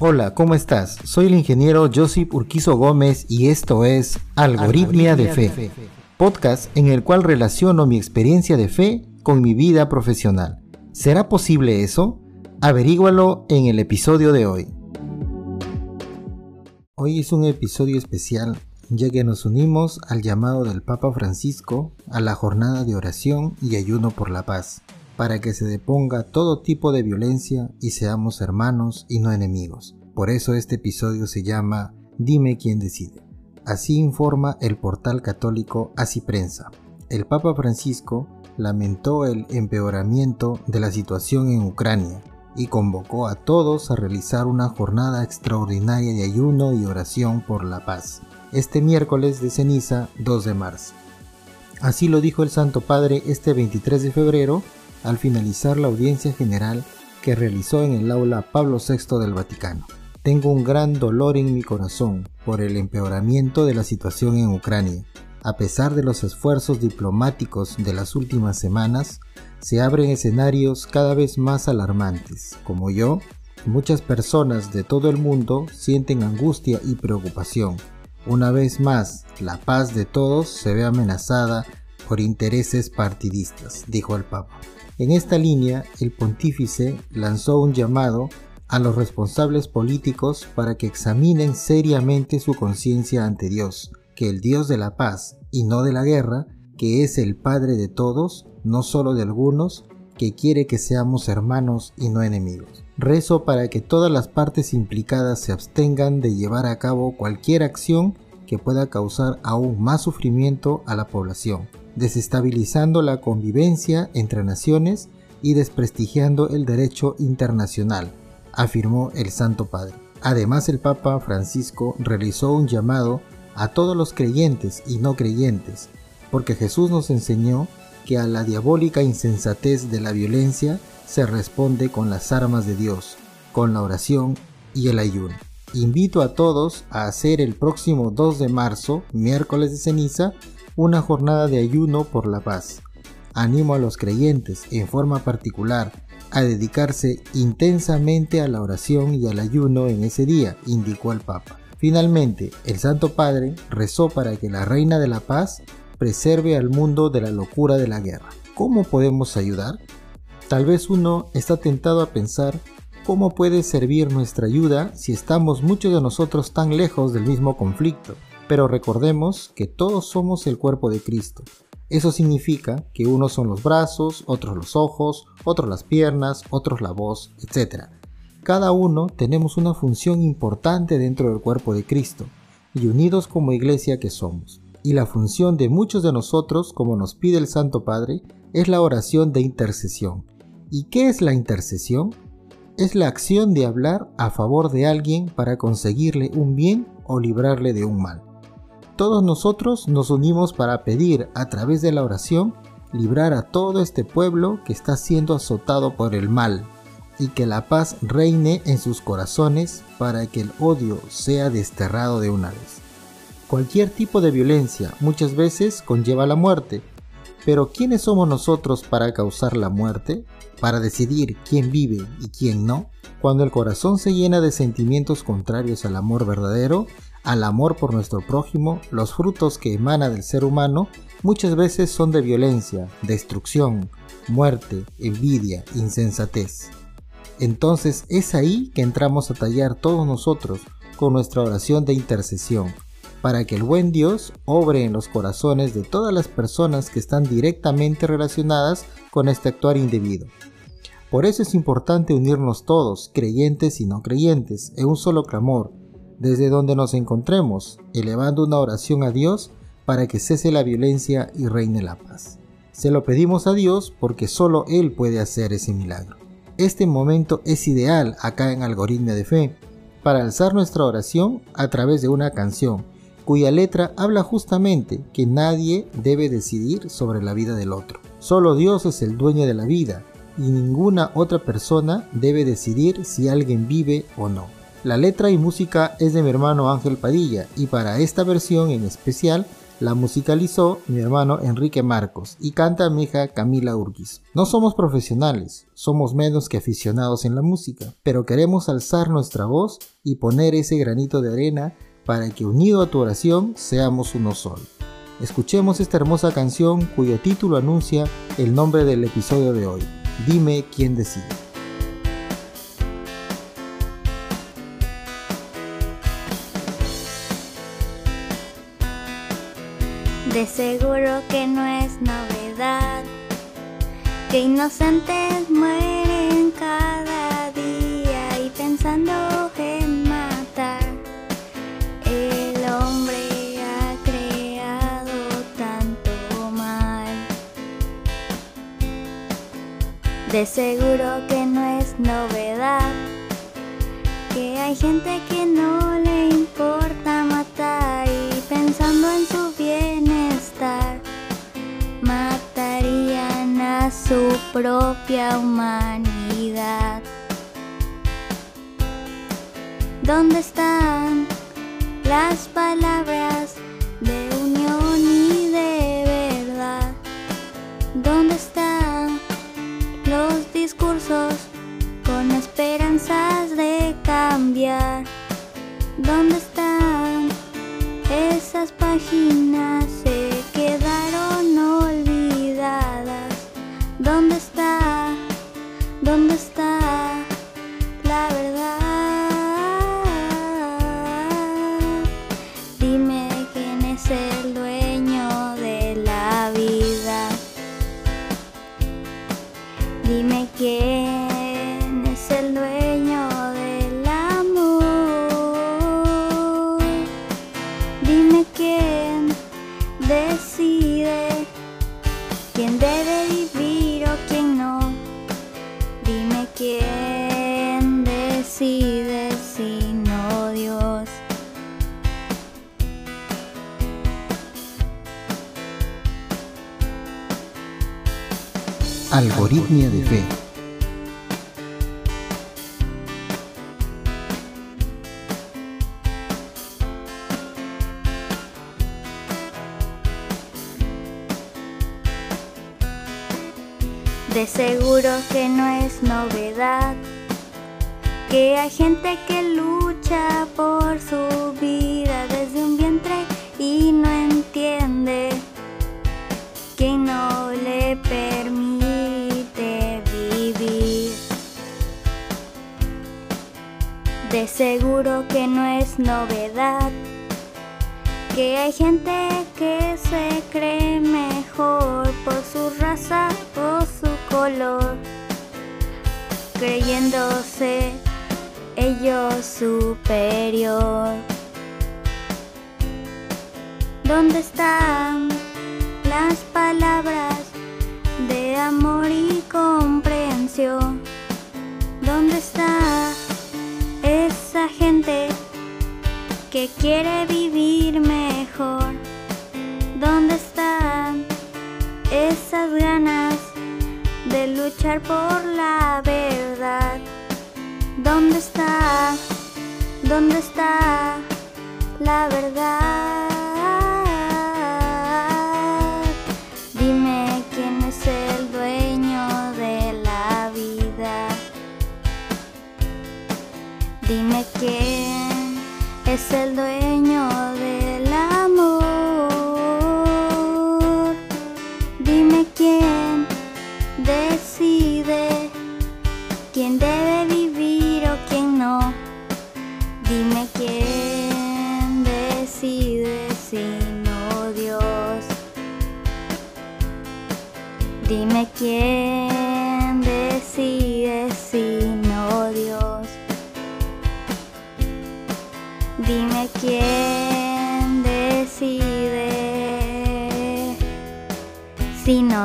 Hola, ¿cómo estás? Soy el ingeniero Josip Urquizo Gómez y esto es Algoritmia de Fe, podcast en el cual relaciono mi experiencia de fe con mi vida profesional. ¿Será posible eso? Averígualo en el episodio de hoy. Hoy es un episodio especial ya que nos unimos al llamado del Papa Francisco a la jornada de oración y ayuno por la paz para que se deponga todo tipo de violencia y seamos hermanos y no enemigos. Por eso este episodio se llama Dime quién decide. Así informa el portal católico Así Prensa. El Papa Francisco lamentó el empeoramiento de la situación en Ucrania y convocó a todos a realizar una jornada extraordinaria de ayuno y oración por la paz, este miércoles de ceniza 2 de marzo. Así lo dijo el Santo Padre este 23 de febrero al finalizar la audiencia general que realizó en el aula Pablo VI del Vaticano. Tengo un gran dolor en mi corazón por el empeoramiento de la situación en Ucrania. A pesar de los esfuerzos diplomáticos de las últimas semanas, se abren escenarios cada vez más alarmantes. Como yo, muchas personas de todo el mundo sienten angustia y preocupación. Una vez más, la paz de todos se ve amenazada por intereses partidistas, dijo el Papa. En esta línea, el pontífice lanzó un llamado a los responsables políticos para que examinen seriamente su conciencia ante Dios, que el Dios de la paz y no de la guerra, que es el Padre de todos, no solo de algunos, que quiere que seamos hermanos y no enemigos. Rezo para que todas las partes implicadas se abstengan de llevar a cabo cualquier acción que pueda causar aún más sufrimiento a la población desestabilizando la convivencia entre naciones y desprestigiando el derecho internacional, afirmó el Santo Padre. Además, el Papa Francisco realizó un llamado a todos los creyentes y no creyentes, porque Jesús nos enseñó que a la diabólica insensatez de la violencia se responde con las armas de Dios, con la oración y el ayuno. Invito a todos a hacer el próximo 2 de marzo, miércoles de ceniza, una jornada de ayuno por la paz. Animo a los creyentes, en forma particular, a dedicarse intensamente a la oración y al ayuno en ese día, indicó el Papa. Finalmente, el Santo Padre rezó para que la Reina de la Paz preserve al mundo de la locura de la guerra. ¿Cómo podemos ayudar? Tal vez uno está tentado a pensar cómo puede servir nuestra ayuda si estamos muchos de nosotros tan lejos del mismo conflicto. Pero recordemos que todos somos el cuerpo de Cristo. Eso significa que unos son los brazos, otros los ojos, otros las piernas, otros la voz, etc. Cada uno tenemos una función importante dentro del cuerpo de Cristo y unidos como iglesia que somos. Y la función de muchos de nosotros, como nos pide el Santo Padre, es la oración de intercesión. ¿Y qué es la intercesión? Es la acción de hablar a favor de alguien para conseguirle un bien o librarle de un mal. Todos nosotros nos unimos para pedir a través de la oración librar a todo este pueblo que está siendo azotado por el mal y que la paz reine en sus corazones para que el odio sea desterrado de una vez. Cualquier tipo de violencia muchas veces conlleva la muerte, pero ¿quiénes somos nosotros para causar la muerte? ¿Para decidir quién vive y quién no? Cuando el corazón se llena de sentimientos contrarios al amor verdadero, al amor por nuestro prójimo, los frutos que emana del ser humano muchas veces son de violencia, destrucción, muerte, envidia, insensatez. Entonces es ahí que entramos a tallar todos nosotros con nuestra oración de intercesión, para que el buen Dios obre en los corazones de todas las personas que están directamente relacionadas con este actuar indebido. Por eso es importante unirnos todos, creyentes y no creyentes, en un solo clamor, desde donde nos encontremos, elevando una oración a Dios para que cese la violencia y reine la paz. Se lo pedimos a Dios porque solo Él puede hacer ese milagro. Este momento es ideal acá en Algoritmia de Fe para alzar nuestra oración a través de una canción cuya letra habla justamente que nadie debe decidir sobre la vida del otro. Solo Dios es el dueño de la vida y ninguna otra persona debe decidir si alguien vive o no. La letra y música es de mi hermano Ángel Padilla y para esta versión en especial La musicalizó mi hermano Enrique Marcos y canta mi hija Camila Urquiz. No somos profesionales, somos menos que aficionados en la música, pero queremos alzar nuestra voz y poner ese granito de arena para que unido a tu oración seamos uno solo. Escuchemos esta hermosa canción cuyo título anuncia el nombre del episodio de hoy. Dime quién decide. De seguro que no es novedad que inocentes mueren De seguro que no es novedad que hay gente que no le importa matar y pensando en su bienestar matarían a su propia humanidad. ¿Dónde están las palabras Algoritmia de fe. De seguro que no es novedad que hay gente que lucha por su vida desde un vientre y no entiende De seguro que no es novedad que hay gente que se cree mejor por su raza o su color, creyéndose ellos superior. ¿Dónde están las palabras que quiere vivir mejor? ¿Dónde están esas ganas de luchar por la verdad? ¿Dónde está? ¿Dónde está la verdad? Es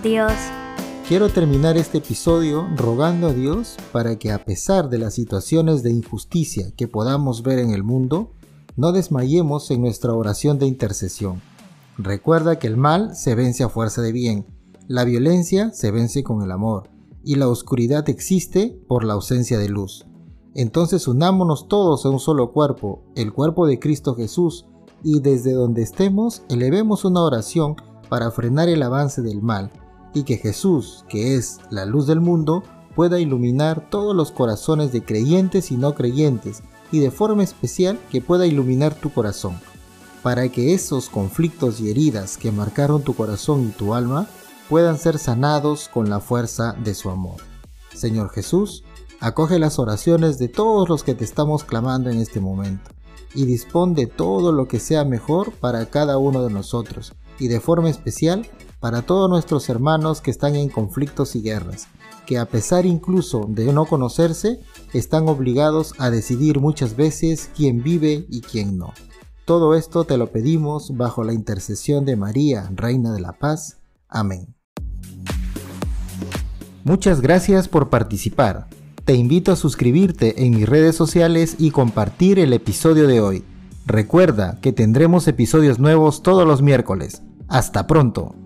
Dios. Quiero terminar este episodio rogando a Dios para que a pesar de las situaciones de injusticia que podamos ver en el mundo, no desmayemos en nuestra oración de intercesión. Recuerda que el mal se vence a fuerza de bien, la violencia se vence con el amor, y la oscuridad existe por la ausencia de luz. Entonces unámonos todos a un solo cuerpo, el cuerpo de Cristo Jesús, y desde donde estemos elevemos una oración para frenar el avance del mal y que Jesús, que es la luz del mundo, pueda iluminar todos los corazones de creyentes y no creyentes y de forma especial que pueda iluminar tu corazón, para que esos conflictos y heridas que marcaron tu corazón y tu alma puedan ser sanados con la fuerza de su amor. Señor Jesús, acoge las oraciones de todos los que te estamos clamando en este momento y dispón de todo lo que sea mejor para cada uno de nosotros y de forma especial para todos nuestros hermanos que están en conflictos y guerras, que a pesar incluso de no conocerse, están obligados a decidir muchas veces quién vive y quién no. Todo esto te lo pedimos bajo la intercesión de María, Reina de la Paz. Amén. Muchas gracias por participar. Te invito a suscribirte en mis redes sociales y compartir el episodio de hoy. Recuerda que tendremos episodios nuevos todos los miércoles. Hasta pronto.